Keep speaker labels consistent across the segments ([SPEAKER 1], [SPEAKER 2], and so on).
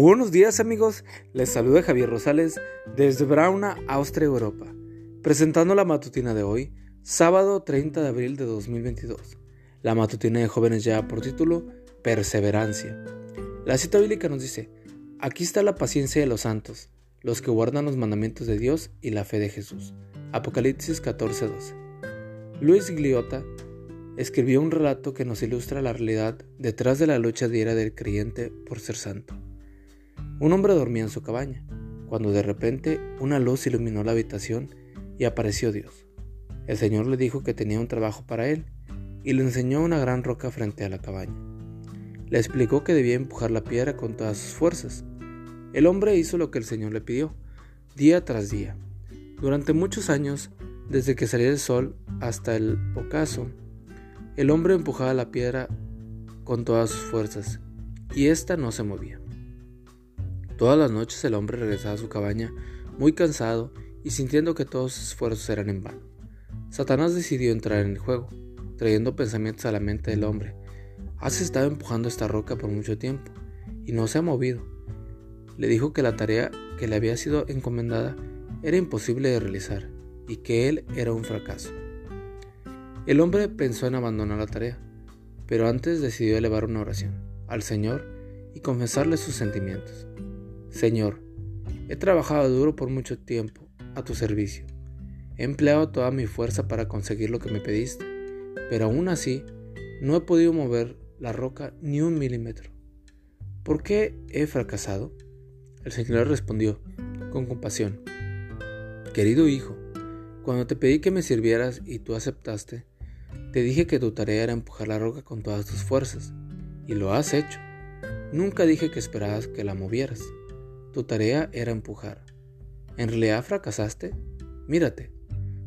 [SPEAKER 1] Buenos días amigos, les saluda Javier Rosales desde Brauna, Austria, Europa, presentando la matutina de hoy, sábado 30 de abril de 2022. La matutina de jóvenes ya por título Perseverancia. La cita bíblica nos dice, aquí está la paciencia de los santos, los que guardan los mandamientos de Dios y la fe de Jesús. Apocalipsis 14:12. Luis Gliota escribió un relato que nos ilustra la realidad detrás de la lucha diaria del creyente por ser santo. Un hombre dormía en su cabaña, cuando de repente una luz iluminó la habitación y apareció Dios. El Señor le dijo que tenía un trabajo para él y le enseñó una gran roca frente a la cabaña. Le explicó que debía empujar la piedra con todas sus fuerzas. El hombre hizo lo que el Señor le pidió, día tras día. Durante muchos años, desde que salía el sol hasta el ocaso, el hombre empujaba la piedra con todas sus fuerzas y ésta no se movía. Todas las noches el hombre regresaba a su cabaña muy cansado y sintiendo que todos sus esfuerzos eran en vano. Satanás decidió entrar en el juego, trayendo pensamientos a la mente del hombre. Has estado empujando esta roca por mucho tiempo y no se ha movido. Le dijo que la tarea que le había sido encomendada era imposible de realizar y que él era un fracaso. El hombre pensó en abandonar la tarea, pero antes decidió elevar una oración al Señor y confesarle sus sentimientos. Señor, he trabajado duro por mucho tiempo a tu servicio. He empleado toda mi fuerza para conseguir lo que me pediste, pero aún así no he podido mover la roca ni un milímetro. ¿Por qué he fracasado? El Señor respondió con compasión. Querido hijo, cuando te pedí que me sirvieras y tú aceptaste, te dije que tu tarea era empujar la roca con todas tus fuerzas, y lo has hecho. Nunca dije que esperabas que la movieras. Tu tarea era empujar. ¿En realidad fracasaste? Mírate,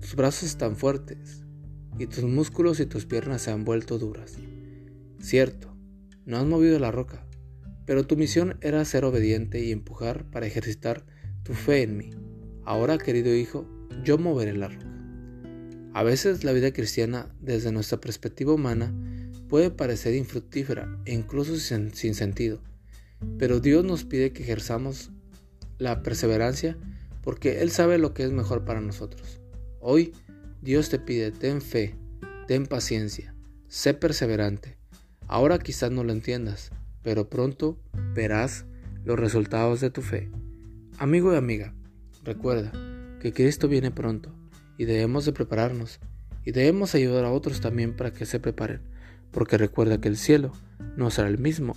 [SPEAKER 1] tus brazos están fuertes y tus músculos y tus piernas se han vuelto duras. Cierto, no has movido la roca, pero tu misión era ser obediente y empujar para ejercitar tu fe en mí. Ahora, querido hijo, yo moveré la roca. A veces la vida cristiana, desde nuestra perspectiva humana, puede parecer infructífera e incluso sin, sin sentido. Pero Dios nos pide que ejerzamos la perseverancia porque Él sabe lo que es mejor para nosotros. Hoy Dios te pide, ten fe, ten paciencia, sé perseverante. Ahora quizás no lo entiendas, pero pronto verás los resultados de tu fe. Amigo y amiga, recuerda que Cristo viene pronto y debemos de prepararnos y debemos ayudar a otros también para que se preparen, porque recuerda que el cielo no será el mismo